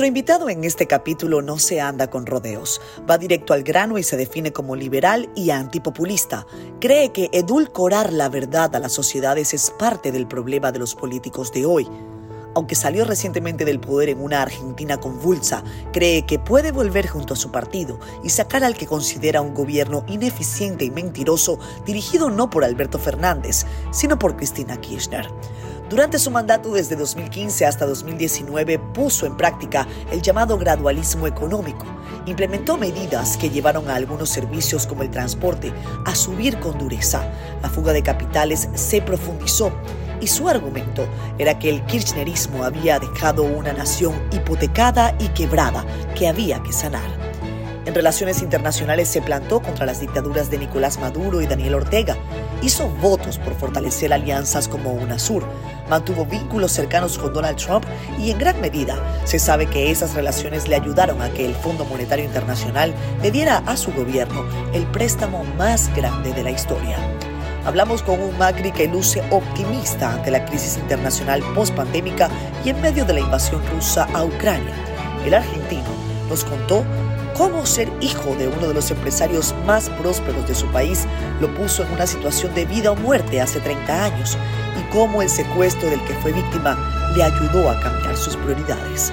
Nuestro invitado en este capítulo no se anda con rodeos, va directo al grano y se define como liberal y antipopulista. Cree que edulcorar la verdad a las sociedades es parte del problema de los políticos de hoy. Aunque salió recientemente del poder en una Argentina convulsa, cree que puede volver junto a su partido y sacar al que considera un gobierno ineficiente y mentiroso dirigido no por Alberto Fernández, sino por Cristina Kirchner. Durante su mandato desde 2015 hasta 2019 puso en práctica el llamado gradualismo económico. Implementó medidas que llevaron a algunos servicios como el transporte a subir con dureza. La fuga de capitales se profundizó y su argumento era que el kirchnerismo había dejado una nación hipotecada y quebrada que había que sanar. En relaciones internacionales se plantó contra las dictaduras de Nicolás Maduro y Daniel Ortega. Hizo votos por fortalecer alianzas como UNASUR. Mantuvo vínculos cercanos con Donald Trump y en gran medida se sabe que esas relaciones le ayudaron a que el Fondo Monetario Internacional le diera a su gobierno el préstamo más grande de la historia. Hablamos con un Macri que luce optimista ante la crisis internacional post-pandémica y en medio de la invasión rusa a Ucrania. El argentino nos contó cómo ser hijo de uno de los empresarios más prósperos de su país lo puso en una situación de vida o muerte hace 30 años y cómo el secuestro del que fue víctima le ayudó a cambiar sus prioridades.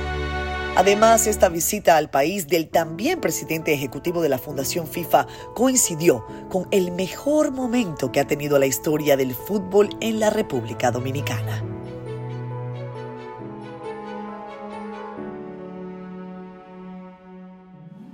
Además, esta visita al país del también presidente ejecutivo de la Fundación FIFA coincidió con el mejor momento que ha tenido la historia del fútbol en la República Dominicana.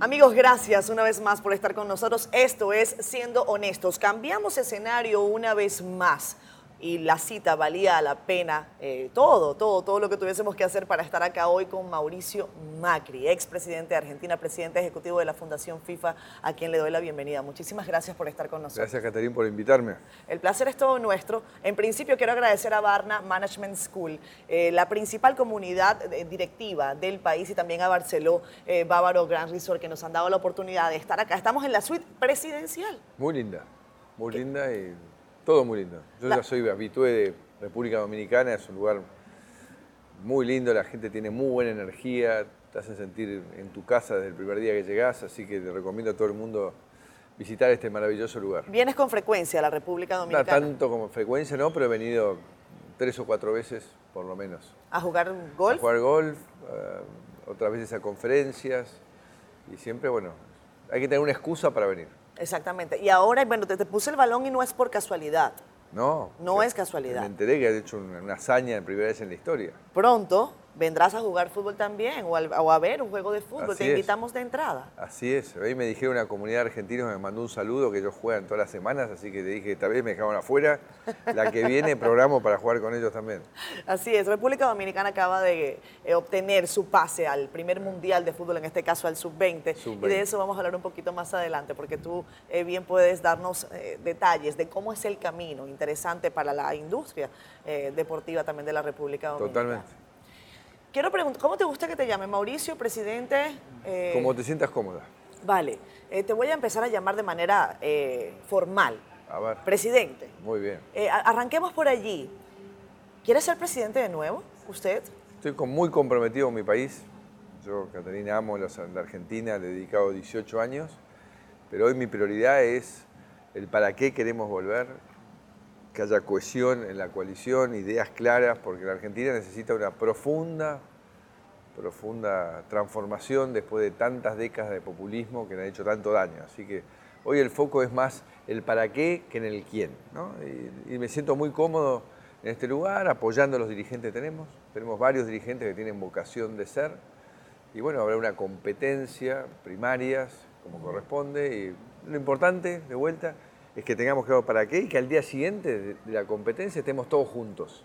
Amigos, gracias una vez más por estar con nosotros. Esto es Siendo Honestos. Cambiamos escenario una vez más y la cita valía la pena, eh, todo, todo, todo lo que tuviésemos que hacer para estar acá hoy con Mauricio Macri, expresidente de Argentina, presidente ejecutivo de la Fundación FIFA, a quien le doy la bienvenida. Muchísimas gracias por estar con nosotros. Gracias, Caterín, por invitarme. El placer es todo nuestro. En principio, quiero agradecer a Barna Management School, eh, la principal comunidad eh, directiva del país, y también a Barceló Bávaro Grand Resort, que nos han dado la oportunidad de estar acá. Estamos en la suite presidencial. Muy linda, muy linda y todo muy lindo. Yo ya soy habitué de República Dominicana, es un lugar muy lindo, la gente tiene muy buena energía, te hacen sentir en tu casa desde el primer día que llegás, así que te recomiendo a todo el mundo visitar este maravilloso lugar. ¿Vienes con frecuencia a la República Dominicana? No tanto como frecuencia, no, pero he venido tres o cuatro veces, por lo menos. ¿A jugar golf? A jugar golf, uh, otras veces a conferencias, y siempre, bueno, hay que tener una excusa para venir. Exactamente. Y ahora, bueno, te, te, puse el balón y no es por casualidad. No. No es casualidad. Me enteré que has hecho una, una hazaña en primera vez en la historia. Pronto vendrás a jugar fútbol también o, al, o a ver un juego de fútbol. Así Te es. invitamos de entrada. Así es. Ahí me dijeron una comunidad argentina, me mandó un saludo que ellos juegan todas las semanas, así que te dije, tal vez me dejaban afuera. La que viene programo para jugar con ellos también. Así es. República Dominicana acaba de eh, obtener su pase al primer mundial de fútbol, en este caso al sub-20. Sub-20. y de eso vamos a hablar un poquito más adelante, porque tú eh, bien puedes darnos eh, detalles de cómo es el camino interesante para la industria eh, deportiva también de la República Dominicana. Totalmente. Quiero preguntar, ¿cómo te gusta que te llame? Mauricio, presidente. eh, Como te sientas cómoda. Vale, eh, te voy a empezar a llamar de manera eh, formal. A ver. Presidente. Muy bien. Arranquemos por allí. ¿Quiere ser presidente de nuevo? ¿Usted? Estoy con- muy comprometido con mi país. Yo, Catalina, amo los- la Argentina, le he dedicado 18 años, pero hoy mi prioridad es el para qué queremos volver, que haya cohesión en la coalición, ideas claras, porque la Argentina necesita una profunda, profunda transformación después de tantas décadas de populismo que le han hecho tanto daño. Así que hoy el foco es más el para qué que en el quién. Y, y me siento muy cómodo en este lugar, apoyando a los dirigentes que tenemos. Tenemos varios dirigentes que tienen vocación de ser. Y bueno, habrá una competencia, primarias, como corresponde. Y lo importante, de vuelta, es que tengamos claro para qué y que al día siguiente de, la competencia estemos todos juntos.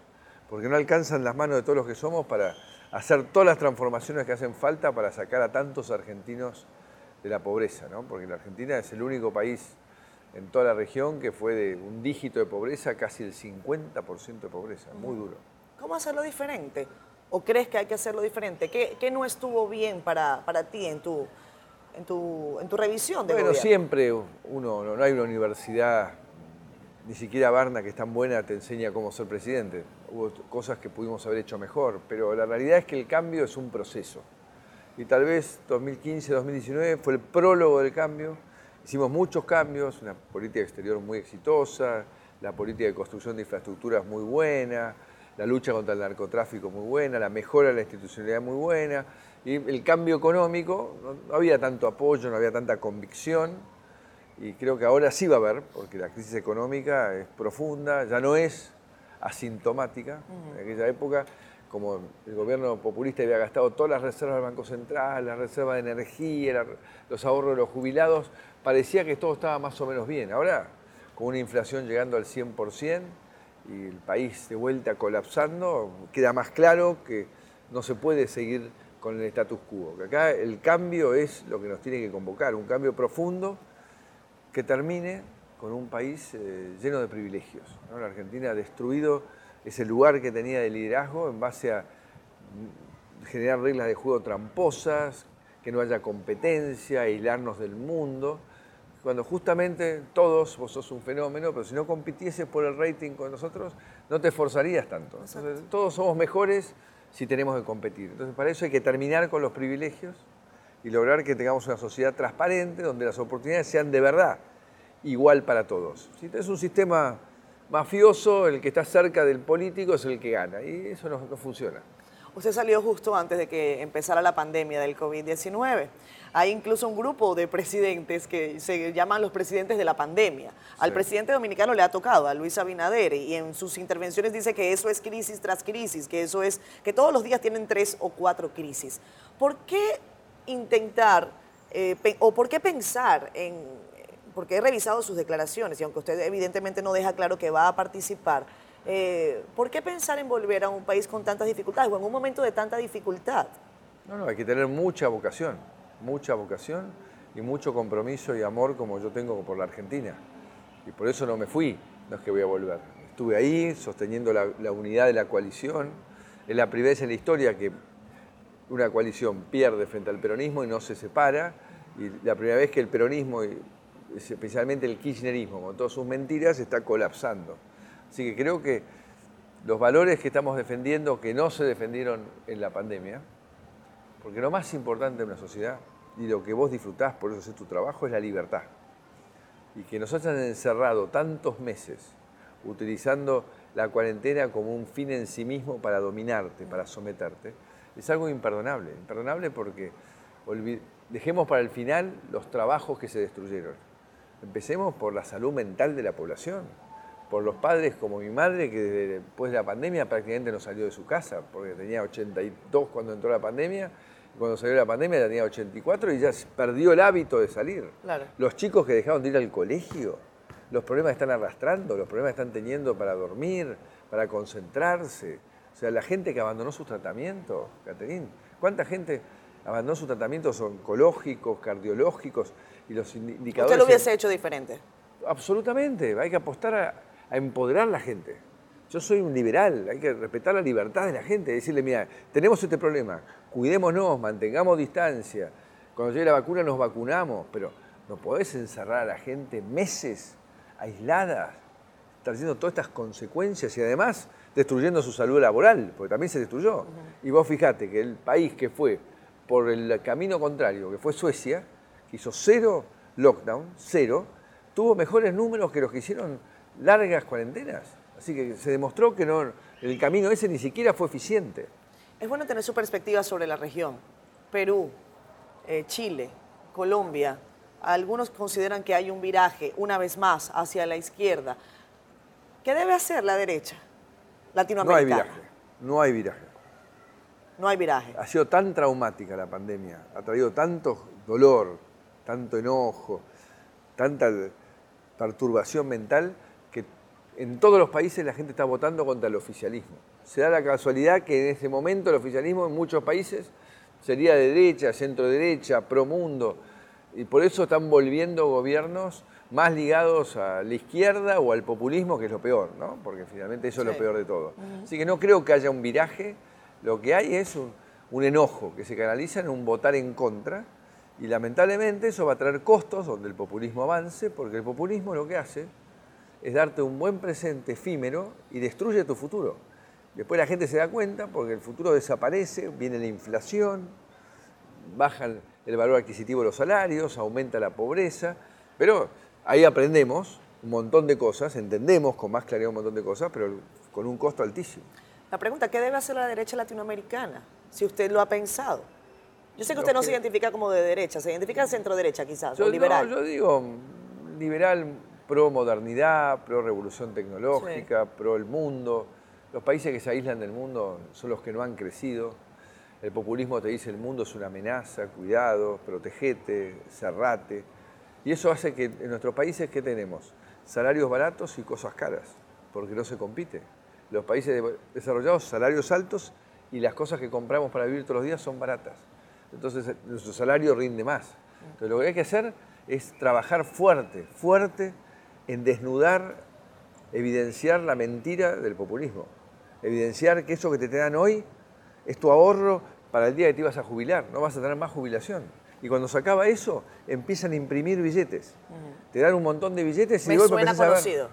Porque no alcanzan las manos de todos los que somos para hacer todas las transformaciones que hacen falta para sacar a tantos argentinos de la pobreza, ¿no? Porque la Argentina es el único país en toda la región que fue de un dígito de pobreza, casi el 50% de pobreza, muy duro. ¿Cómo hacerlo diferente? ¿O crees que hay que hacerlo diferente? ¿Qué, qué no estuvo bien para, para ti en tu, en, tu, en tu revisión de Bueno, gobierno? siempre uno, no, no hay una universidad, ni siquiera Barna, que es tan buena, te enseña cómo ser presidente. Hubo cosas que pudimos haber hecho mejor, pero la realidad es que el cambio es un proceso. y tal vez 2015-2019 fue el prólogo del cambio. Hicimos muchos cambios, una política exterior muy exitosa, la política de construcción de infraestructuras muy buena, la lucha contra el narcotráfico muy buena, la mejora de la institucionalidad muy buena, y el cambio económico, no, había tanto apoyo, no había tanta convicción, y creo que ahora sí va a haber, porque la crisis económica es profunda, ya no es asintomática. En aquella época, como el gobierno populista había gastado todas las reservas del Banco Central, las reservas de energía, los ahorros de los jubilados, parecía que todo estaba más o menos bien. Ahora, con una inflación llegando al 100%, y el país de vuelta colapsando, queda más claro que no se puede seguir con el status quo. Que acá el cambio es lo que nos tiene que convocar, un cambio profundo que termine con un país eh, lleno de privilegios. La Argentina ha destruido ese lugar que tenía de liderazgo en base a generar reglas de juego tramposas, que no haya competencia, aislarnos del mundo cuando justamente todos, vos sos un fenómeno, pero si no compitieses por el rating con nosotros, no te esforzarías tanto. todos somos mejores si tenemos que competir. Entonces, para eso hay que terminar con los privilegios y lograr que tengamos una sociedad transparente donde las oportunidades sean de verdad igual para todos. Si es un sistema mafioso, el que está cerca del político es el que gana y eso no funciona. Usted salió justo antes de que empezara la pandemia del COVID-19. Hay incluso un grupo de presidentes que se llaman los presidentes de la pandemia. Al presidente dominicano le ha tocado, a Luis Abinader, y en sus intervenciones dice que eso es crisis tras crisis, que eso es, que todos los días tienen tres o cuatro crisis. ¿Por qué intentar eh, o por qué pensar en, porque he revisado sus declaraciones y aunque usted evidentemente no deja claro que va a participar, eh, ¿por qué pensar en volver a un país con tantas dificultades o en un momento de tanta dificultad? No, no, hay que tener mucha vocación, mucha vocación y mucho compromiso y amor como yo tengo por la Argentina. Y por eso no me fui, no es que voy a volver. Estuve ahí sosteniendo la, unidad de la coalición. Es la primera vez en la historia que una coalición pierde frente al peronismo y no se separa. Y la primera vez que el peronismo, especialmente el kirchnerismo, con todas sus mentiras, está colapsando. Así que creo que los valores que estamos defendiendo, que no se defendieron en la pandemia, porque lo más importante en una sociedad y lo que vos disfrutás, por eso es tu trabajo, es la libertad. Y que nos hayan encerrado tantos meses utilizando la cuarentena como un fin en sí mismo para dominarte, para someterte, es algo imperdonable. Imperdonable porque dejemos para el final los trabajos que se destruyeron. Empecemos por la salud mental de la población por los padres como mi madre, que después de la pandemia prácticamente no salió de su casa, porque tenía 82 cuando entró la pandemia, cuando salió la pandemia tenía 84 y ya perdió el hábito de salir. Los chicos que dejaron de ir al colegio, los problemas están arrastrando, los problemas están teniendo para dormir, para concentrarse. O sea, la gente que abandonó sus tratamientos, Caterín, ¿cuánta gente abandonó sus tratamientos oncológicos, cardiológicos y los indicadores? ¿Usted lo hubiese hecho diferente? Absolutamente, hay que apostar a, a empoderar a la gente. Yo soy un liberal, hay que respetar la libertad de la gente, decirle, mira, tenemos este problema, cuidémonos, mantengamos distancia, cuando llegue la vacuna nos vacunamos, pero no podés encerrar a la gente meses aislada, trayendo todas estas consecuencias y además destruyendo su salud laboral, porque también se destruyó. Y vos fijate que el país que fue por el camino contrario, que fue Suecia, que hizo cero lockdown, cero, tuvo mejores números que los que hicieron largas cuarentenas. Así que se demostró que no, el camino ese ni siquiera fue eficiente. Es bueno tener su perspectiva sobre la región. Perú, eh, Chile, Colombia. Algunos consideran que hay un viraje, una vez más, hacia la izquierda. ¿Qué debe hacer la derecha latinoamericana? No hay viraje. No hay viraje. No hay viraje. Ha sido tan traumática la pandemia, ha traído tanto dolor, tanto enojo, tanta perturbación mental en todos los países la gente está votando contra el oficialismo. Se da la casualidad que en ese momento el oficialismo en muchos países sería de derecha, centro derecha, pro mundo, y por eso están volviendo gobiernos más ligados a la izquierda o al populismo, que es lo peor, ¿no? Porque finalmente eso es lo peor de todo. Así que no creo que haya un viraje, lo que hay es un, un enojo que se canaliza en un votar en contra, y lamentablemente eso va a traer costos donde el populismo avance, porque el populismo lo que hace es darte un buen presente efímero y destruye tu futuro. Después la gente se da cuenta porque el futuro desaparece, viene la inflación, bajan el valor adquisitivo de los salarios, aumenta la pobreza, pero ahí aprendemos un montón de cosas, entendemos con más claridad un montón de cosas, pero con un costo altísimo. La pregunta, ¿qué debe hacer la derecha latinoamericana? Si usted lo ha pensado. Yo sé que usted no se identifica como de derecha, se identifica de centro derecha quizás, o liberal. yo digo liberal pro modernidad, pro revolución tecnológica, pro el mundo. Los países que se aíslan del mundo son los que no han crecido. El populismo te dice el mundo es una amenaza, cuidado, protegete, cerrate. Y eso hace que en nuestros países, ¿qué tenemos? Salarios baratos y cosas caras, porque no se compite. Los países desarrollados, salarios altos y las cosas que compramos para vivir todos los días son baratas. Entonces nuestro salario rinde más. Entonces lo que hay que hacer es trabajar fuerte, fuerte en desnudar, evidenciar la mentira del populismo. Evidenciar que eso que te, dan hoy es tu ahorro para el día que te ibas a jubilar, no vas a tener más jubilación. Y cuando se acaba eso, empiezan a imprimir billetes. Te dan un montón de billetes y Me luego suena conocido.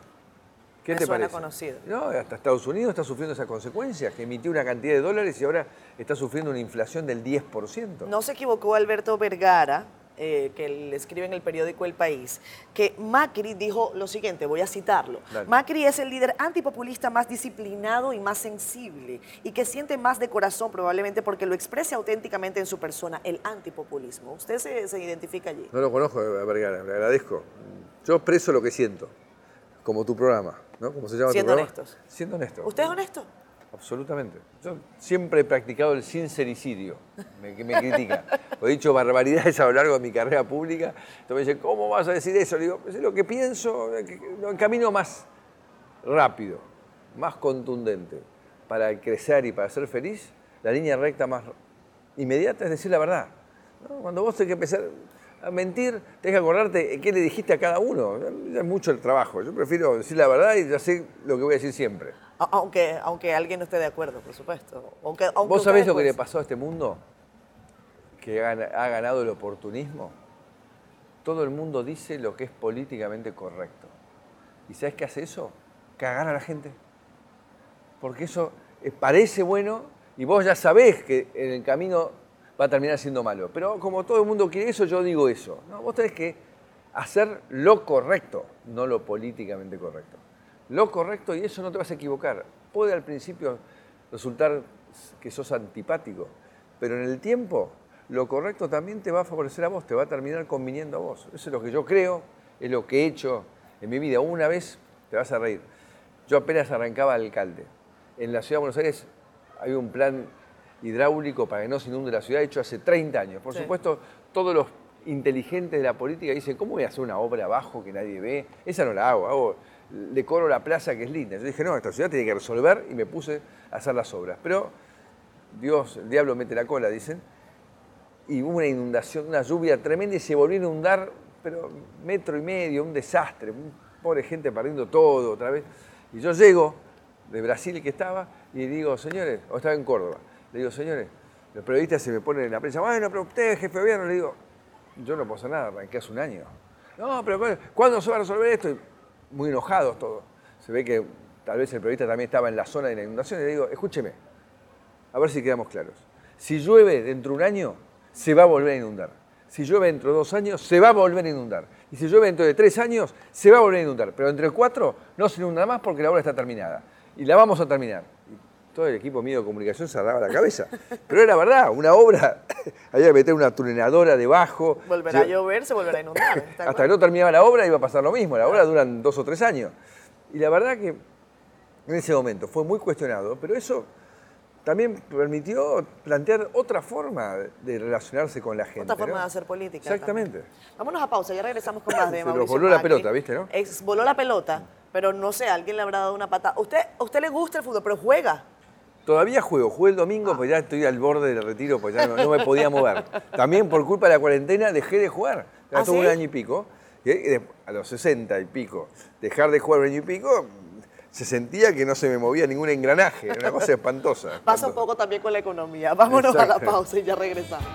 ¿Qué Me te suena parece? conocido. No, hasta Estados Unidos está sufriendo esas consecuencias, que emitió una cantidad de dólares y ahora está sufriendo una inflación del 10%. No se equivocó Alberto Vergara, eh, que le escribe en el periódico El País, que Macri dijo lo siguiente, voy a citarlo. Dale. Macri es el líder antipopulista más disciplinado y más sensible y que siente más de corazón probablemente porque lo expresa auténticamente en su persona, el antipopulismo. ¿Usted se, se identifica allí? No lo conozco a Vergara, le agradezco. Yo expreso lo que siento, como tu programa, ¿no? ¿Cómo se llama Siendo tu programa? honestos. Siendo honesto. ¿Usted es honesto? Absolutamente. Yo siempre he practicado el sincericidio, que me critica. He dicho barbaridades a lo largo de mi carrera pública. Entonces me dicen, ¿cómo vas a decir eso? Le digo, es lo que pienso, el camino más rápido, más contundente para crecer y para ser feliz, la línea recta más inmediata es decir la verdad. Cuando vos tenés que empezar a mentir, tenés que acordarte qué le dijiste a cada uno. Ya Es mucho el trabajo. Yo prefiero decir la verdad y ya sé lo que voy a decir siempre. Aunque, aunque alguien no esté de acuerdo, por supuesto. Aunque, aunque ¿Vos sabés lo que le pues, pasó a este mundo? Que ha ganado el oportunismo. Todo el mundo dice lo que es políticamente correcto. ¿Y sabes qué hace eso? Cagar a la gente. Porque eso eh, parece bueno y vos ya sabés que en el camino va a terminar siendo malo. Pero como todo el mundo quiere eso, yo digo eso. ¿no? Vos tenés que hacer lo correcto, no lo políticamente correcto. Lo correcto y eso no te vas a equivocar. Puede al principio resultar que sos antipático, pero en el tiempo lo correcto también te va a favorecer a vos, te va a terminar conviniendo a vos. Eso es lo que yo creo, es lo que he hecho en mi vida. Una vez, te vas a reír, yo apenas arrancaba alcalde. En la ciudad de Buenos Aires hay un plan hidráulico para que no se inunde la ciudad hecho hace 30 años. Por Sí. supuesto, todos los inteligentes de la política dicen, ¿cómo voy a hacer una obra abajo que nadie ve? Esa no la hago, hago decoro la plaza que es linda. Yo dije, no, esta ciudad tiene que resolver y me puse a hacer las obras. Pero Dios, el diablo mete la cola, dicen, y hubo una inundación, una lluvia tremenda y se volvió a inundar, pero metro y medio, un desastre, pobre gente perdiendo todo otra vez. Y yo llego de Brasil que estaba y digo, señores, o estaba en Córdoba, le digo, señores, los periodistas se me ponen en la prensa, bueno, pero usted, jefe de gobierno, le digo, yo no puedo hacer nada, arranqué hace un año. No, pero ¿cuándo- ¿cuándo se va a resolver esto? Y muy enojados todos. Se ve que tal vez el periodista también estaba en la zona de la inundación y le digo, escúcheme, a ver si quedamos claros. Si llueve dentro de un año, se va a volver a inundar. Si llueve dentro de dos años, se va a volver a inundar. Y si llueve dentro de tres años, se va a volver a inundar. Pero entre cuatro no se inunda más porque la obra está terminada. Y la vamos a terminar. Todo el equipo mío de comunicación se agarraba la cabeza. Pero era verdad, una obra, había que meter una tuneladora debajo. Volverá a llover, se volverá a inundar. ¿está hasta que no terminaba la obra iba a pasar lo mismo. La obra duran dos o tres años. Y la verdad que en ese momento fue muy cuestionado, pero eso también permitió plantear otra forma de relacionarse con la gente. Otra forma ¿no? de hacer política. Exactamente. también. Vámonos a pausa, ya regresamos con más de Se Mauricio voló la pelota, ¿viste, no? Ex- voló la pelota, pero no sé, alguien le habrá dado una patada. ¿Usted, a usted le gusta el fútbol, pero juega? Todavía juego, jugué el domingo, pues ya estoy al borde del retiro, pues ya no, no me podía mover. También por culpa de la cuarentena dejé de jugar. Ya ¿Ah, un año y pico. y a los 60 y pico, dejar de jugar un año y pico, se sentía que no se me movía ningún engranaje. Era una cosa espantosa. Pasa un poco también con la economía. Vámonos a la pausa y ya regresamos.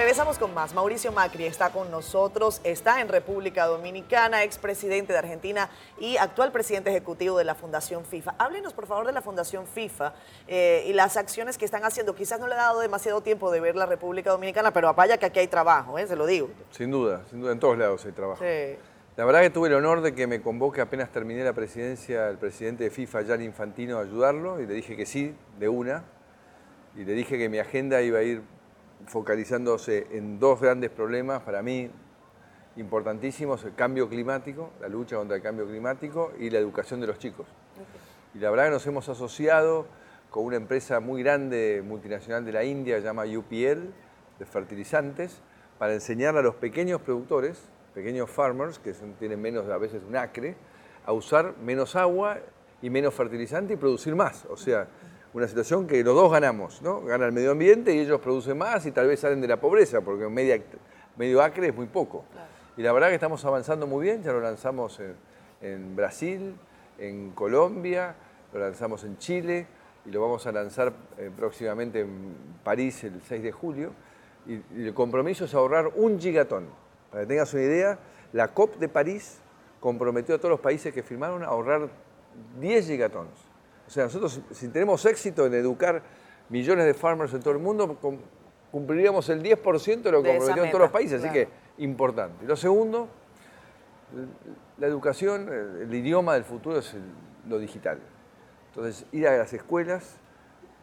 Regresamos con más. Mauricio Macri está con nosotros, está en República Dominicana, expresidente de Argentina y actual presidente ejecutivo de la Fundación FIFA. Háblenos, por favor, de la Fundación FIFA eh, y las acciones que están haciendo. Quizás no le ha dado demasiado tiempo de ver la República Dominicana, pero vaya que aquí hay trabajo, ¿eh? se lo digo. Sin duda, sin duda, en todos lados hay trabajo. La verdad que tuve el honor de que me convoque apenas terminé la presidencia el presidente de FIFA, Gianni Infantino, a ayudarlo y le dije que sí, de una. Y le dije que mi agenda iba a ir focalizándose en dos grandes problemas para mí importantísimos, el cambio climático, la lucha contra el cambio climático y la educación de los chicos. Y la verdad que nos hemos asociado con una empresa muy grande, multinacional de la India, que se llama UPL, de fertilizantes, para enseñar a los pequeños productores, pequeños farmers, que tienen menos a veces un acre, a usar menos agua y menos fertilizante y producir más. O sea, una situación que los dos ganamos, ¿no? Gana el medio ambiente y ellos producen más y tal vez salen de la pobreza, porque media, medio acre es muy poco. Y la verdad que estamos avanzando muy bien, ya lo lanzamos en, Brasil, en Colombia, lo lanzamos en Chile y lo vamos a lanzar eh, próximamente en París el 6 de julio. Y, y, el compromiso es ahorrar un gigatón. Para que tengas una idea, la COP de París comprometió a todos los países que firmaron a ahorrar 10 gigatones. O sea, nosotros si tenemos éxito en educar millones de farmers en todo el mundo, cumpliríamos el 10% de lo que comprometió en todos los países, así que importante. Lo segundo, la educación, el idioma del futuro es lo digital. Entonces, ir a las escuelas,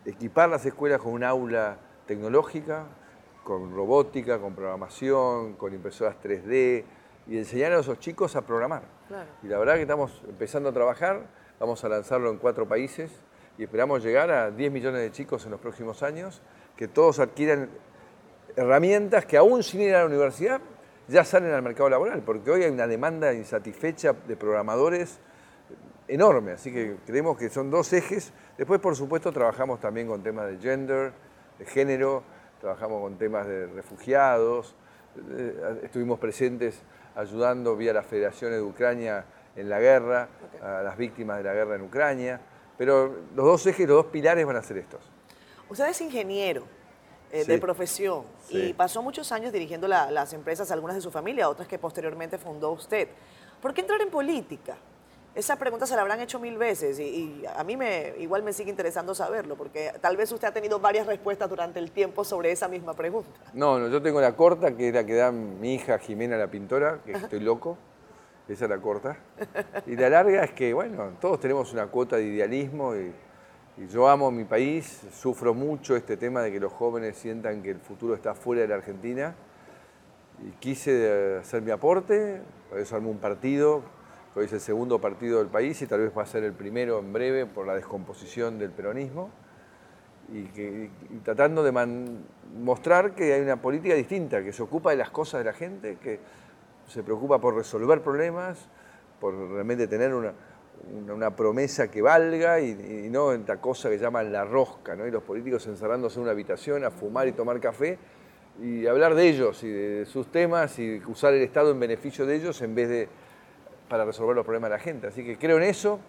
equipar las escuelas con un aula tecnológica, con robótica, con programación, con impresoras 3D, y enseñar a esos chicos a programar. Y la verdad que estamos empezando a trabajar Vamos a lanzarlo en cuatro países y esperamos llegar a 10 millones de chicos en los próximos años, que todos adquieran herramientas que aún sin ir a la universidad ya salen al mercado laboral, porque hoy hay una demanda insatisfecha de programadores enorme, así que creemos que son dos ejes. Después, por supuesto, trabajamos también con temas de gender, de género, trabajamos con temas de refugiados, eh, estuvimos presentes ayudando vía la Federación de Ucrania en la guerra, a las víctimas de la guerra en Ucrania. Pero los dos ejes, los dos pilares van a ser estos. Usted es ingeniero eh, de profesión y pasó muchos años dirigiendo las empresas, algunas de su familia, otras que posteriormente fundó usted. ¿Por qué entrar en política? Esa pregunta se la habrán hecho mil veces y, a mí me, igual me sigue interesando saberlo, porque tal vez usted ha tenido varias respuestas durante el tiempo sobre esa misma pregunta. No, no yo tengo la corta, que es la que da mi hija Jimena, la pintora, que estoy loco. Esa es la corta. Y la larga es que, bueno, todos tenemos una cuota de idealismo y, yo amo mi país, sufro mucho este tema de que los jóvenes sientan que el futuro está fuera de la Argentina. Y quise hacer mi aporte, por eso armé un partido, hoy es el segundo partido del país y tal vez va a ser el primero en breve por la descomposición del peronismo. Y, tratando de mostrar que hay una política distinta, que se ocupa de las cosas de la gente, que se preocupa por resolver problemas, por realmente tener una, una, promesa que valga y, no esta cosa que llaman la rosca, ¿no? y los políticos encerrándose en una habitación a fumar y tomar café y hablar de ellos y de, sus temas y usar el Estado en beneficio de ellos en vez de para resolver los problemas de la gente. Así que creo en eso,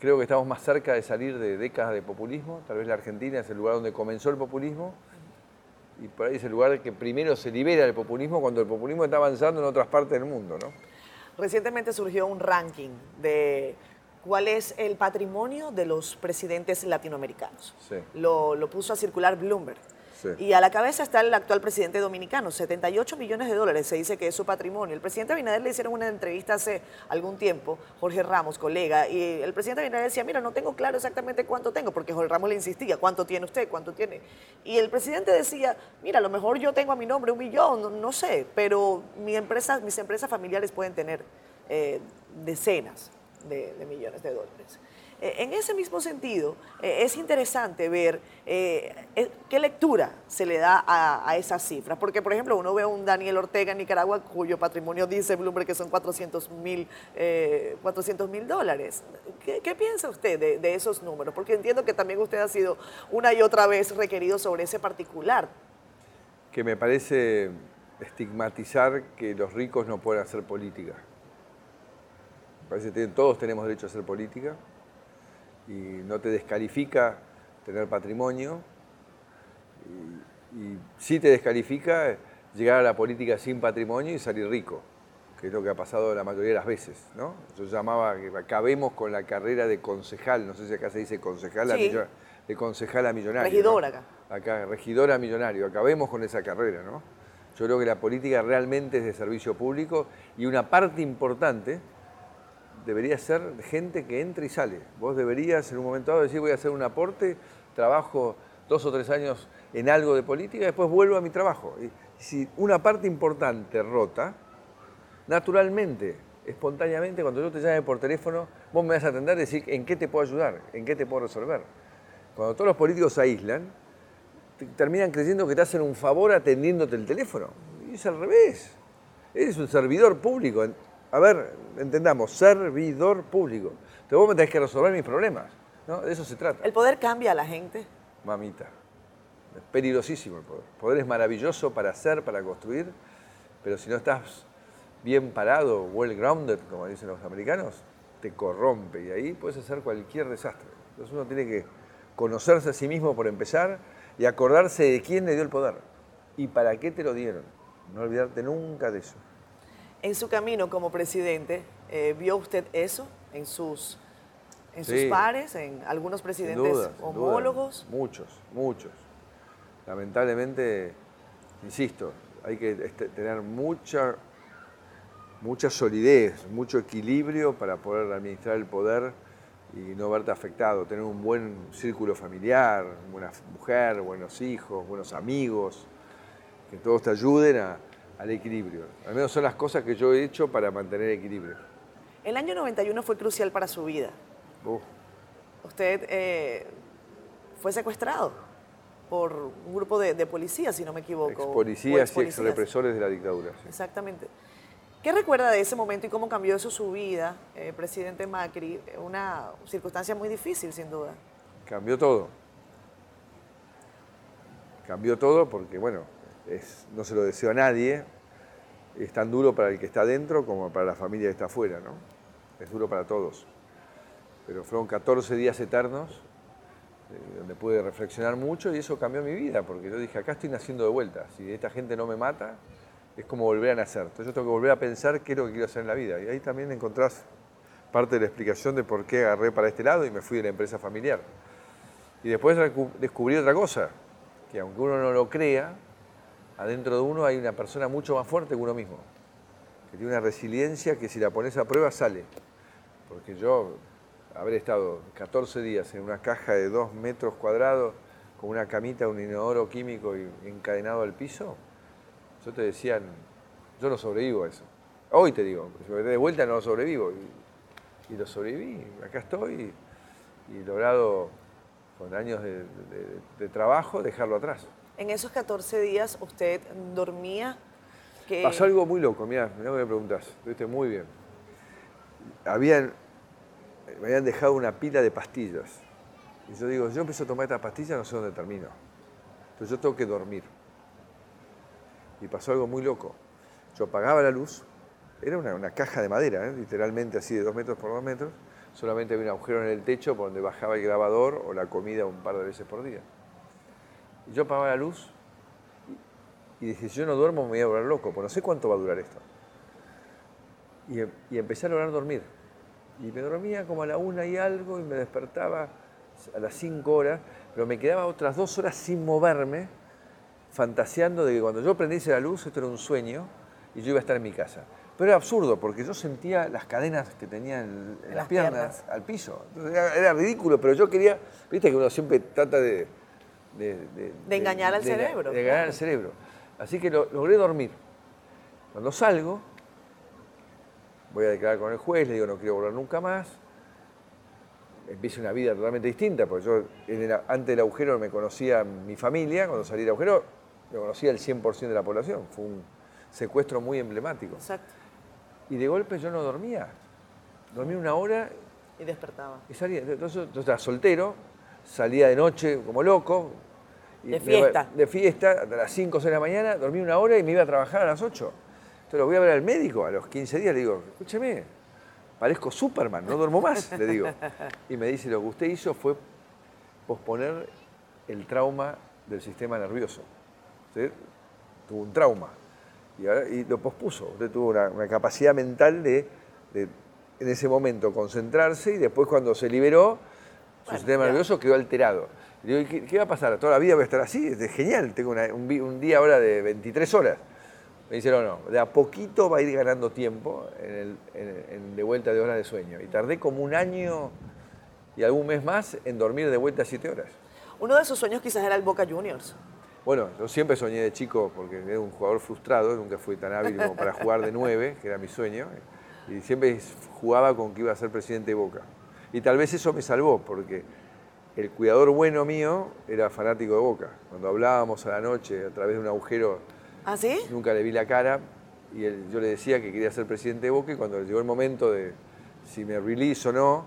creo que estamos más cerca de salir de décadas de populismo, tal vez la Argentina es el lugar donde comenzó el populismo y por ahí es el lugar que primero se libera el populismo cuando el populismo está avanzando en otras partes del mundo. ¿no? Recientemente surgió un ranking de cuál es el patrimonio de los presidentes latinoamericanos. Lo, lo puso a circular Bloomberg. Y a la cabeza está el actual presidente dominicano, 78 millones de dólares, se dice que es su patrimonio. El presidente Abinader le hicieron una entrevista hace algún tiempo, Jorge Ramos, colega, y el presidente Abinader decía, mira, no tengo claro exactamente cuánto tengo, porque Jorge Ramos le insistía, ¿cuánto tiene usted? ¿Cuánto tiene? Y el presidente decía, mira, a lo mejor yo tengo a mi nombre un millón, no, sé, pero mi mis empresas familiares pueden tener eh, decenas de millones de dólares. Eh, en ese mismo sentido, eh, es interesante ver eh, qué lectura se le da a, esas cifras. Porque, por ejemplo, uno ve a un Daniel Ortega en Nicaragua cuyo patrimonio dice Bloomberg que son 400 mil dólares. ¿Qué, piensa usted de, de esos números? Porque entiendo que también usted ha sido una y otra vez requerido sobre ese particular. Que me parece estigmatizar que los ricos no pueden hacer política. parece que todos tenemos derecho a hacer política y no te descalifica tener patrimonio y, sí te descalifica llegar a la política sin patrimonio y salir rico, que es lo que ha pasado la mayoría de las veces, ¿no? Yo llamaba que acabemos con la carrera de concejal, no sé si acá se dice concejal a de concejal a millonario. Regidora acá. Acá, regidora a millonario, acabemos con esa carrera, ¿no? Yo creo que la política realmente es de servicio público y una parte importante debería ser gente que entra y sale. Vos deberías en un momento dado decir voy a hacer un aporte, trabajo dos o tres años en algo de política, después vuelvo a mi trabajo. Y si una parte importante rota, naturalmente, espontáneamente, cuando yo te llame por teléfono, vos me vas a atender y decir en qué te puedo ayudar, en qué te puedo resolver. Cuando todos los políticos se aíslan, terminan creyendo que te hacen un favor atendiéndote el teléfono. Y es al revés. Eres un servidor público. A ver, entendamos, servidor público. Te vos me tenés que resolver mis problemas. ¿no? De eso se trata. ¿El poder cambia a la gente? Mamita. Es peligrosísimo el poder. El poder es maravilloso para hacer, para construir, pero si no estás bien parado, well grounded, como dicen los americanos, te corrompe y ahí puedes hacer cualquier desastre. Entonces uno tiene que conocerse a sí mismo por empezar y acordarse de quién le dio el poder y para qué te lo dieron. No olvidarte nunca de eso. En su camino como presidente, eh, ¿vio usted eso en sus, en sus pares, en algunos presidentes homólogos? Muchos, muchos. Lamentablemente, insisto, hay que este, tener mucha, mucha solidez, mucho equilibrio para poder administrar el poder y no verte afectado, tener un buen círculo familiar, buena mujer, buenos hijos, buenos amigos, que todos te ayuden al equilibrio. Al menos son las cosas que yo he hecho para mantener equilibrio. El año 91 fue crucial para su vida. Usted eh, fue secuestrado por un grupo de, policías, si no me equivoco. Ex policías y ex represores de la dictadura. Exactamente. ¿Qué recuerda de ese momento y cómo cambió eso su vida, eh, presidente Macri? Una circunstancia muy difícil, sin duda. Cambió todo. Cambió todo porque, bueno, no se lo deseo a nadie. Es tan duro para el que está dentro como para la familia que está afuera, ¿no? Es duro para todos. Pero fueron 14 días eternos eh, donde pude reflexionar mucho y eso cambió mi vida, porque yo dije, acá estoy naciendo de vuelta. Si esta gente no me mata, es como volver a nacer. Entonces yo tengo que volver a pensar qué es lo que quiero hacer en la vida. Y ahí también encontrás parte de la explicación de por qué agarré para este lado y me fui de la empresa familiar. Y después descubrí otra cosa, que aunque uno no lo crea, adentro de uno hay una persona mucho más fuerte que uno mismo, que tiene una resiliencia que si la pones a prueba sale. Porque yo habré estado 14 días en una caja de 2 metros cuadrados con una camita, un inodoro químico encadenado al piso, yo te decían, yo no sobrevivo a eso. Hoy te digo, si me de vuelta no lo sobrevivo. Y, lo sobreviví, acá estoy y, he logrado con años de, trabajo dejarlo atrás. En esos 14 días usted dormía. Pasó algo muy loco, mira, mira que me preguntas, estuviste muy bien. Habían, me habían dejado una pila de pastillas. Y yo digo, yo empiezo a tomar estas pastillas, no sé dónde termino. Entonces yo tengo que dormir y pasó algo muy loco. Yo apagaba la luz, era una, caja de madera, ¿eh? literalmente así de dos metros por dos metros, solamente había un agujero en el techo por donde bajaba el grabador o la comida un par de veces por día. Yo apagaba la luz y, dije, si yo no duermo me voy a volver loco, pues no sé cuánto va a durar esto. Y, y empecé a lograr dormir. Y me dormía como a la una y algo y me despertaba a las cinco horas, pero me quedaba otras dos horas sin moverme fantaseando de que cuando yo prendiese la luz esto era un sueño y yo iba a estar en mi casa. Pero era absurdo porque yo sentía las cadenas que tenía en, las, piernas, al piso. era, ridículo, pero yo quería, viste que uno siempre trata de... De, engañar al cerebro. De engañar al cerebro. Así que logré dormir. Cuando salgo, voy a declarar con el juez, le digo no quiero volver nunca más. Empiezo una vida totalmente distinta, porque yo antes del agujero me conocía mi familia, cuando salí del agujero lo conocía el 100% de la población. Fue un secuestro muy emblemático. Exacto. Y de golpe yo no dormía. Dormía una hora. Y despertaba. Y salía. Entonces yo estaba soltero, salía de noche como loco. de fiesta. de fiesta, hasta las 5 o 6 de la mañana, dormía una hora y me iba a trabajar a las 8. Entonces lo voy a ver al médico a los 15 días, le digo, escúcheme, parezco Superman, no duermo más, le digo. Y me dice, lo que usted hizo fue posponer el trauma del sistema nervioso tuvo un trauma. y, lo pospuso. Usted tuvo una, capacidad mental de, en ese momento, concentrarse y después cuando se liberó, su sistema nervioso quedó alterado. ¿qué, va a pasar? ¿Toda la vida voy a estar así? Es genial, tengo un, día ahora de 23 horas. Me dijeron, no, de a poquito va a ir ganando tiempo en, de vuelta de horas de sueño. Y tardé como un año y algún mes más en dormir de vuelta a 7 horas. Uno de sus sueños quizás era el Boca Juniors. Bueno, yo siempre soñé de chico, porque era un jugador frustrado, nunca fui tan hábil como para jugar de nueve, que era mi sueño, y siempre jugaba con que iba a ser presidente de Boca. Y tal vez eso me salvó, porque el cuidador bueno mío era fanático de Boca. Cuando hablábamos a la noche a través de un agujero, ¿Ah, sí? nunca le vi la cara, y yo le decía que quería ser presidente de Boca, y cuando llegó el momento de si me release o no,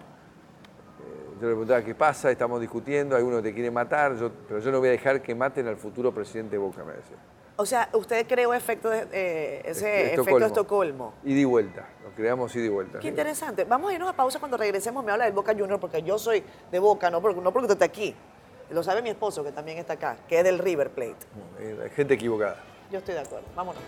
yo le preguntaba qué pasa, estamos discutiendo, hay uno que te quiere matar, pero yo no voy a dejar que maten al futuro presidente de Boca, me decía. O sea, usted creó efecto de, eh, ese efecto de Estocolmo. Y di vuelta, lo creamos y di vuelta. Qué interesante. Vamos a irnos a pausa cuando regresemos. Me habla del Boca Junior porque yo soy de Boca, no porque, no porque usted está aquí. Lo sabe mi esposo, que también está acá, que es del River Plate. Hay gente equivocada. Yo estoy de acuerdo. Vámonos.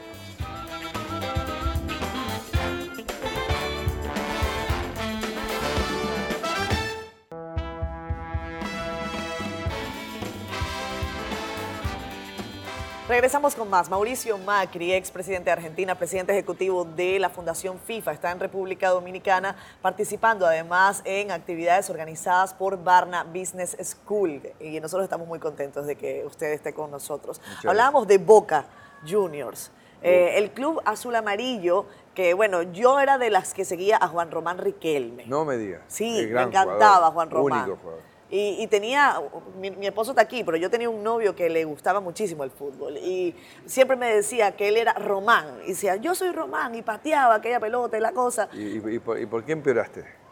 Regresamos con más. Mauricio Macri, expresidente de Argentina, presidente ejecutivo de la Fundación FIFA, está en República Dominicana participando además en actividades organizadas por Barna Business School. Y nosotros estamos muy contentos de que usted esté con nosotros. Hablábamos de Boca Juniors. Eh, el club azul amarillo, que bueno, yo era de las que seguía a Juan Román Riquelme. No me diga. Sí, me encantaba Juan Román. Único jugador. Y, tenía, mi, esposo está aquí, pero yo tenía un novio que le gustaba muchísimo el fútbol. Y siempre me decía que él era Román. Y decía, yo soy Román. Y pateaba aquella pelota y la cosa. y por qué empeoraste?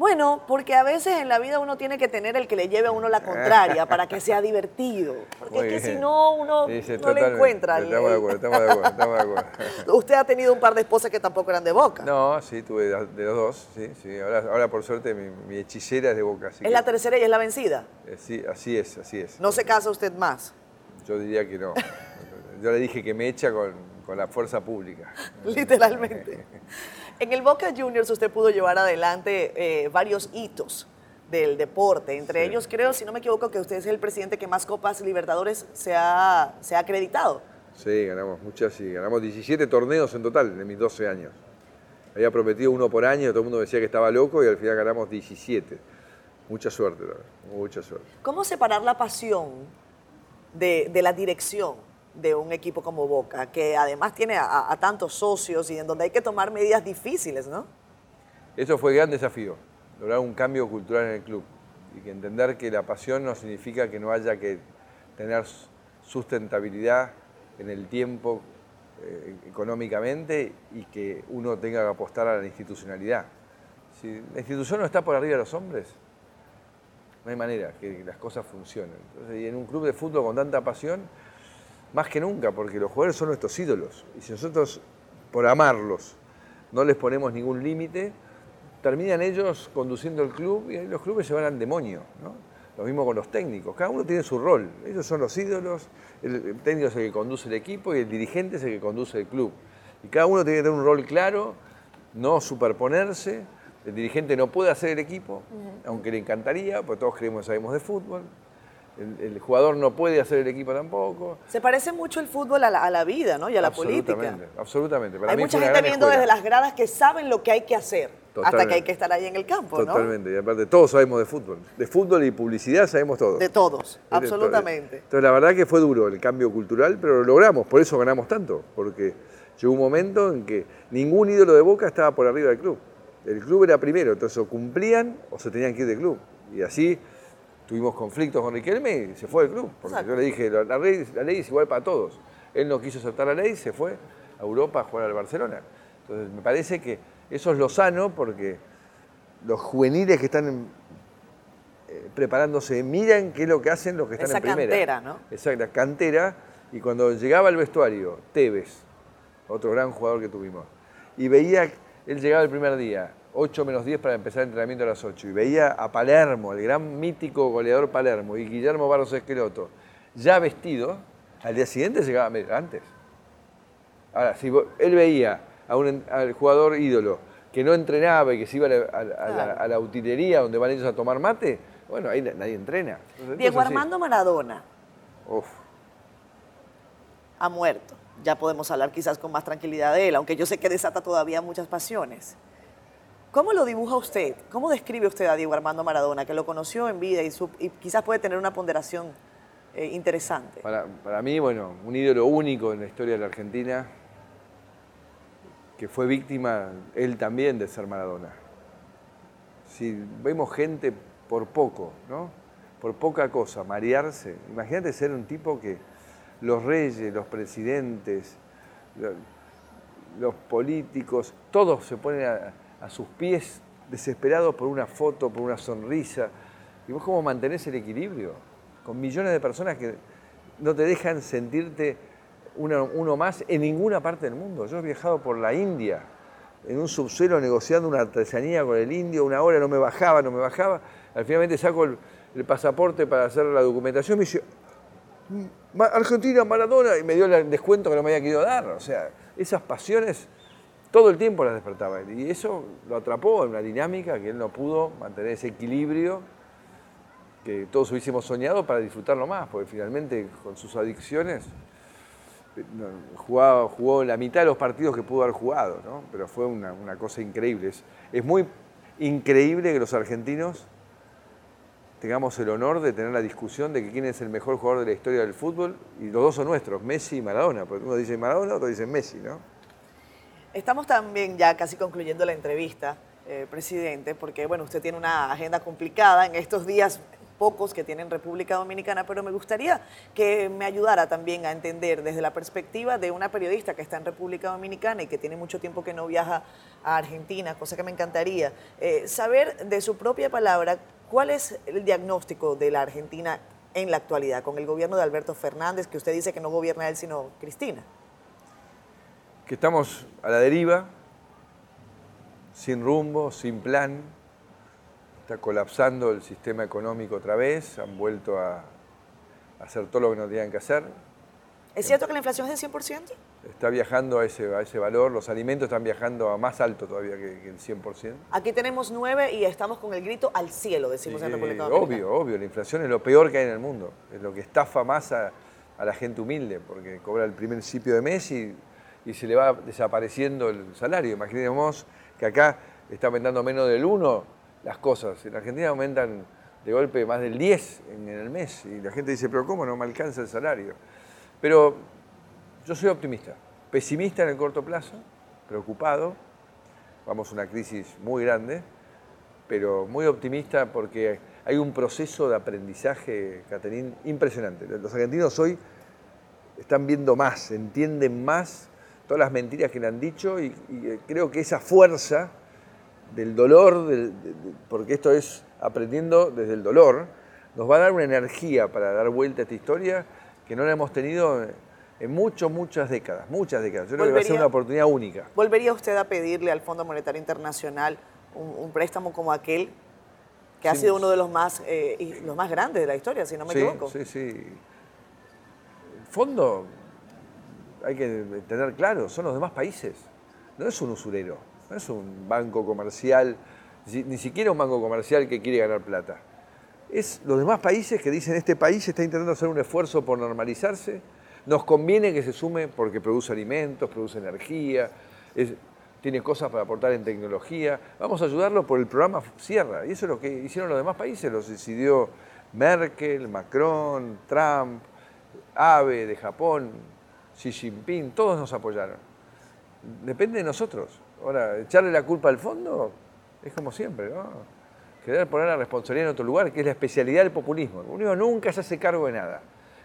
Bueno, porque a veces en la vida uno tiene que tener el que le lleve a uno la contraria para que sea divertido. Porque es que si no, uno no le encuentra. Estamos de acuerdo, estamos de acuerdo, estamos de acuerdo. Usted ha tenido un par de esposas que tampoco eran de boca. No, sí, tuve de los dos, sí, sí. Ahora, por suerte mi, hechicera es de boca. ¿Es la tercera y es la vencida? Eh, sí, así es, así es. ¿No se casa usted más? Yo diría que no. Yo le dije que me echa con, con la fuerza pública. Literalmente. En el Boca Juniors usted pudo llevar adelante eh, varios hitos del deporte. Entre ellos, creo, si no me equivoco, que usted es el presidente que más Copas Libertadores se ha, se ha acreditado. Sí, ganamos muchas y ganamos 17 torneos en total en mis 12 años. Había prometido uno por año, todo el mundo decía que estaba loco y al final ganamos 17. Mucha suerte, mucha suerte. ¿Cómo separar la pasión de, de la dirección? De un equipo como Boca, que además tiene a, tantos socios y en donde hay que tomar medidas difíciles, ¿no? Eso fue el gran desafío, lograr un cambio cultural en el club y que entender que la pasión no significa que no haya que tener sustentabilidad en el tiempo eh, económicamente y que uno tenga que apostar a la institucionalidad. Si la institución no está por arriba de los hombres, no hay manera que las cosas funcionen. y en un club de fútbol con tanta pasión, más que nunca, porque los jugadores son nuestros ídolos. Y si nosotros, por amarlos, no les ponemos ningún límite, terminan ellos conduciendo el club y los clubes se van al demonio. ¿no? Lo mismo con los técnicos, cada uno tiene su rol. Ellos son los ídolos, el técnico es el que conduce el equipo y el dirigente es el que conduce el club. Y cada uno tiene que tener un rol claro, no superponerse. El dirigente no puede hacer el equipo, aunque le encantaría, porque todos creemos que sabemos de fútbol el, jugador no puede hacer el equipo tampoco. Se parece mucho el fútbol a la, vida, ¿no? Y a la política. Absolutamente. hay mucha gente viendo desde las gradas que saben lo que hay que hacer. Hasta que hay que estar ahí en el campo, ¿no? Totalmente. Y aparte, todos sabemos de fútbol. De fútbol y publicidad sabemos todos. De todos, absolutamente. Entonces, la verdad que fue duro el cambio cultural, pero lo logramos. Por eso ganamos tanto. Porque llegó un momento en que ningún ídolo de Boca estaba por arriba del club. El club era primero. Entonces, o cumplían o se tenían que ir del club. Y así tuvimos conflictos con Riquelme y se fue del club. Porque yo le dije, la, ley, la ley es igual para todos. Él no quiso aceptar la ley, se fue a Europa a jugar al Barcelona. Entonces me parece que eso es lo sano porque los juveniles que están eh, preparándose miran qué es lo que hacen los que están en primera. cantera, ¿no? Exacto, cantera. Y cuando llegaba al vestuario, Tevez, otro gran jugador que tuvimos, y veía, él llegaba el primer día, 8 menos 10 para empezar el entrenamiento a las 8 y veía a Palermo, el gran mítico goleador Palermo y Guillermo Barros Esqueloto, ya vestido, al día siguiente llegaba antes. Ahora, si él veía a un, al jugador ídolo que no entrenaba y que se iba a la, utilería donde van ellos a tomar mate, bueno, ahí nadie entrena. Diego Armando Maradona. Ha muerto. Ya podemos hablar quizás con más tranquilidad de él, aunque yo sé que desata todavía muchas pasiones. ¿Cómo lo dibuja usted? ¿Cómo describe usted a Diego Armando Maradona, que lo conoció en vida y, quizás puede tener una ponderación eh, interesante? Para, para, mí, bueno, un ídolo único en la historia de la Argentina, que fue víctima él también de ser Maradona. Si vemos gente por poco, ¿no? Por poca cosa, marearse. Imagínate ser un tipo que los reyes, los presidentes, los políticos, todos se ponen a a sus pies, desesperados por una foto, por una sonrisa. ¿Y vos cómo mantenés el equilibrio? Con millones de personas que no te dejan sentirte uno, más en ninguna parte del mundo. Yo he viajado por la India, en un subsuelo negociando una artesanía con el indio, una hora no me bajaba, no me bajaba. Al finalmente saco el, pasaporte para hacer la documentación me dice, Argentina, Maradona, y me dio el descuento que no me había querido dar. O sea, esas pasiones todo el tiempo las despertaba él. Y eso lo atrapó en una dinámica que él no pudo mantener ese equilibrio que todos hubiésemos soñado para disfrutarlo más, porque finalmente con sus adicciones jugaba, jugó la mitad de los partidos que pudo haber jugado, ¿no? pero fue una, cosa increíble. Es, muy increíble que los argentinos tengamos el honor de tener la discusión de que quién es el mejor jugador de la historia del fútbol, y los dos son nuestros, Messi y Maradona, porque uno dice Maradona, otro dice Messi, ¿no? Estamos también ya casi concluyendo la entrevista, eh, presidente, porque bueno, usted tiene una agenda complicada en estos días pocos que tienen República Dominicana, pero me gustaría que me ayudara también a entender desde la perspectiva de una periodista que está en República Dominicana y que tiene mucho tiempo que no viaja a Argentina, cosa que me encantaría, eh, saber de su propia palabra cuál es el diagnóstico de la Argentina en la actualidad con el gobierno de Alberto Fernández, que usted dice que no gobierna él sino Cristina que estamos a la deriva, sin rumbo, sin plan, está colapsando el sistema económico otra vez, han vuelto a, hacer todo lo que no tenían que hacer. ¿Es cierto que la inflación es del 100%? Está viajando a ese, a ese valor, los alimentos están viajando a más alto todavía que, el 100%. Aquí tenemos 9 y estamos con el grito al cielo, decimos en República Dominicana. Obvio, obvio, la inflación es lo peor que hay en el mundo, es lo que estafa más a, a la gente humilde, porque cobra el primer principio de mes y y se le va desapareciendo el salario. Imaginemos que acá está aumentando menos del 1 las cosas. En Argentina aumentan de golpe más del 10 en, el mes y la gente dice, pero ¿cómo no me alcanza el salario? Pero yo soy optimista, pesimista en el corto plazo, preocupado, vamos a una crisis muy grande, pero muy optimista porque hay un proceso de aprendizaje, Caterín, impresionante. Los argentinos hoy están viendo más, entienden más todas las mentiras que le han dicho y, eh, creo que esa fuerza del dolor, porque esto es aprendiendo desde el dolor, nos va a dar una energía para dar vuelta a esta historia que no la hemos tenido en muchas, muchas décadas, muchas décadas. Yo creo que va a ser una oportunidad única. ¿Volvería usted a pedirle al Fondo Monetario Internacional un, préstamo como aquel, que ha sido uno de los más, eh, los más grandes de la historia, si no me equivoco? Sí, sí. El fondo hay que tener claro, son los demás países. No es un usurero, no es un banco comercial, ni siquiera un banco comercial que quiere ganar plata. Es los demás países que dicen, este país está intentando hacer un esfuerzo por normalizarse, nos conviene que se sume porque produce alimentos, produce energía, tiene cosas para aportar en tecnología. Vamos a ayudarlo por el programa Sierra. Y eso es lo que hicieron los demás países, lo decidió Merkel, Macron, Trump, Abe de Japón, Xi Jinping, todos nos apoyaron. Depende de nosotros. Ahora, echarle la culpa al fondo es como siempre, ¿no? Querer poner la responsabilidad en otro lugar, que es la especialidad del populismo. El populismo nunca se hace cargo de nada.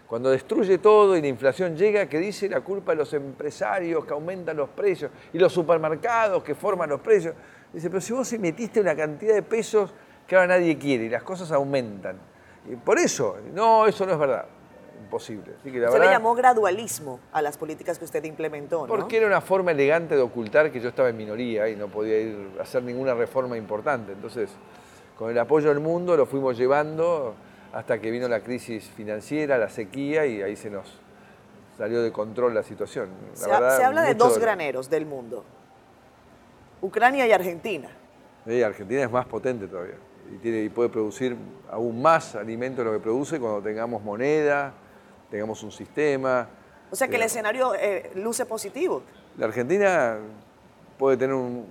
Cuando destruye todo y la inflación llega, que dice la culpa de los empresarios que aumentan los precios y los supermercados que forman los precios. Dice, pero si vos metiste una cantidad de pesos que ahora nadie quiere y las cosas aumentan. Y por eso, no, eso no es verdad imposible. Así que le llamó gradualismo a las políticas que usted implementó, ¿no? Porque era una forma elegante de ocultar que yo estaba en minoría y no podía ir a hacer ninguna reforma importante. Entonces, con el apoyo del mundo lo fuimos llevando hasta que vino la crisis financiera, la sequía y ahí se nos, salió de control la situación. se, habla de dos graneros del mundo, Ucrania y Argentina. Sí, Argentina es más potente todavía y, tiene, y puede producir aún más alimento de lo que produce cuando tengamos moneda, tengamos un sistema. O sea que el escenario eh, luce positivo. La Argentina puede tener un,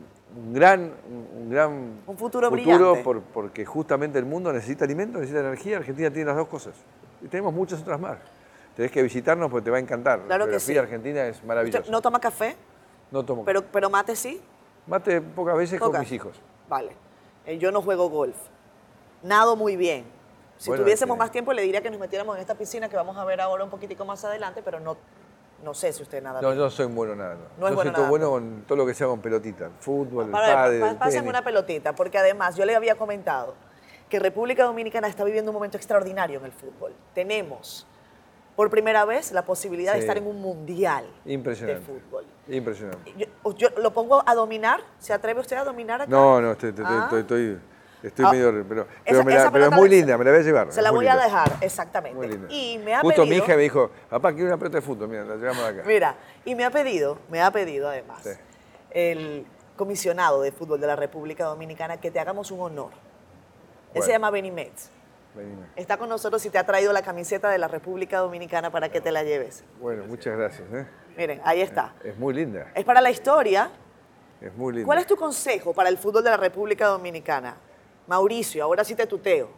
gran, un, gran un futuro, brillante. porque justamente el mundo necesita alimento, necesita energía. Argentina tiene las dos cosas. Y tenemos muchas otras más. Tenés que visitarnos porque te va a encantar. Claro que sí. Argentina es maravilloso. ¿No toma café? No tomo pero, Pero mate sí. Mate pocas veces con mis hijos. Vale. Eh, yo no juego golf. Nado muy bien. Si tuviésemos más tiempo le diría que nos metiéramos en esta piscina que vamos a ver ahora un poquitico más adelante, pero no, no sé si usted nada. No, yo no soy bueno nada. No, yo soy todo bueno con todo lo que sea con pelotita. Fútbol, pádel, Pásenme una pelotita, porque además yo le había comentado que República Dominicana está viviendo un momento extraordinario en el fútbol. Tenemos por primera vez la posibilidad de estar en un mundial de fútbol. Impresionante. Yo, lo pongo a dominar. ¿Se atreve usted a dominar acá? No, no, estoy, estoy, ah. estoy, estoy ah. medio. Pero, pero, es muy linda, me la voy a llevar. Se la voy a dejar, exactamente. Muy linda. Y me ha Justo mi hija me dijo, papá, quiero una pelota de fútbol, mira, la llevamos acá. Mira, y me ha pedido, me ha pedido además, el comisionado de fútbol de la República Dominicana que te hagamos un honor. Él se llama Benny Metz. Está con nosotros y te ha traído la camiseta de la República Dominicana para que te la lleves. Bueno, muchas gracias. ¿eh? Miren, ahí está. Es muy linda. Es para la historia. Es muy linda. ¿Cuál es tu consejo para el fútbol de la República Dominicana? Mauricio, ahora sí te tuteo.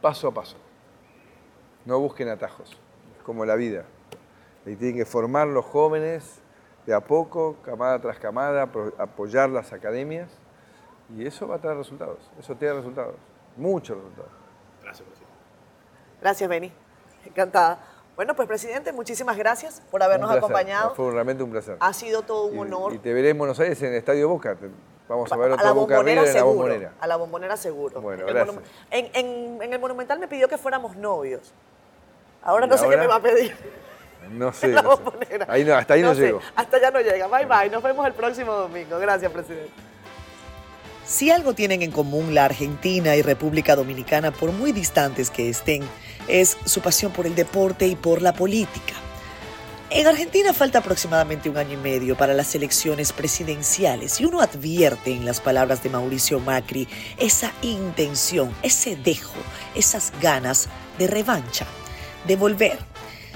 Paso a paso. No busquen atajos. Es como la vida. Y tienen que formar los jóvenes de a poco, camada tras camada, apoyar las academias y eso va a traer resultados. Eso tiene resultados. Muchos resultados. Gracias, presidente. Gracias, Beni. Encantada. Bueno, pues presidente, muchísimas gracias por habernos acompañado. Fue realmente un placer. Ha sido todo un honor. Y te veré en Buenos Aires en el Estadio Boca. Vamos a ver otra Boca arriba en la bombonera. A la bombonera seguro. Bueno, en, gracias. El en, en, el Monumental me pidió que fuéramos novios. Ahora no sé qué me va a pedir. No sé. no Ahí no, hasta ahí no, llego. Hasta allá no llega. Bye bye. Nos vemos el próximo domingo. Gracias, presidente. Si algo tienen en común la Argentina y República Dominicana, por muy distantes que estén, es su pasión por el deporte y por la política. En Argentina falta aproximadamente un año y medio para las elecciones presidenciales y uno advierte en las palabras de Mauricio Macri esa intención, ese dejo, esas ganas de revancha, de volver.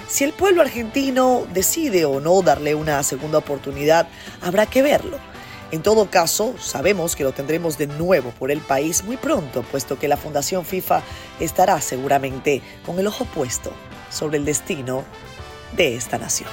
Si el pueblo argentino decide o no darle una segunda oportunidad, habrá que verlo. En todo caso, sabemos que lo tendremos de nuevo por el país muy pronto, puesto que la Fundación FIFA estará seguramente con el ojo puesto sobre el destino de esta nación.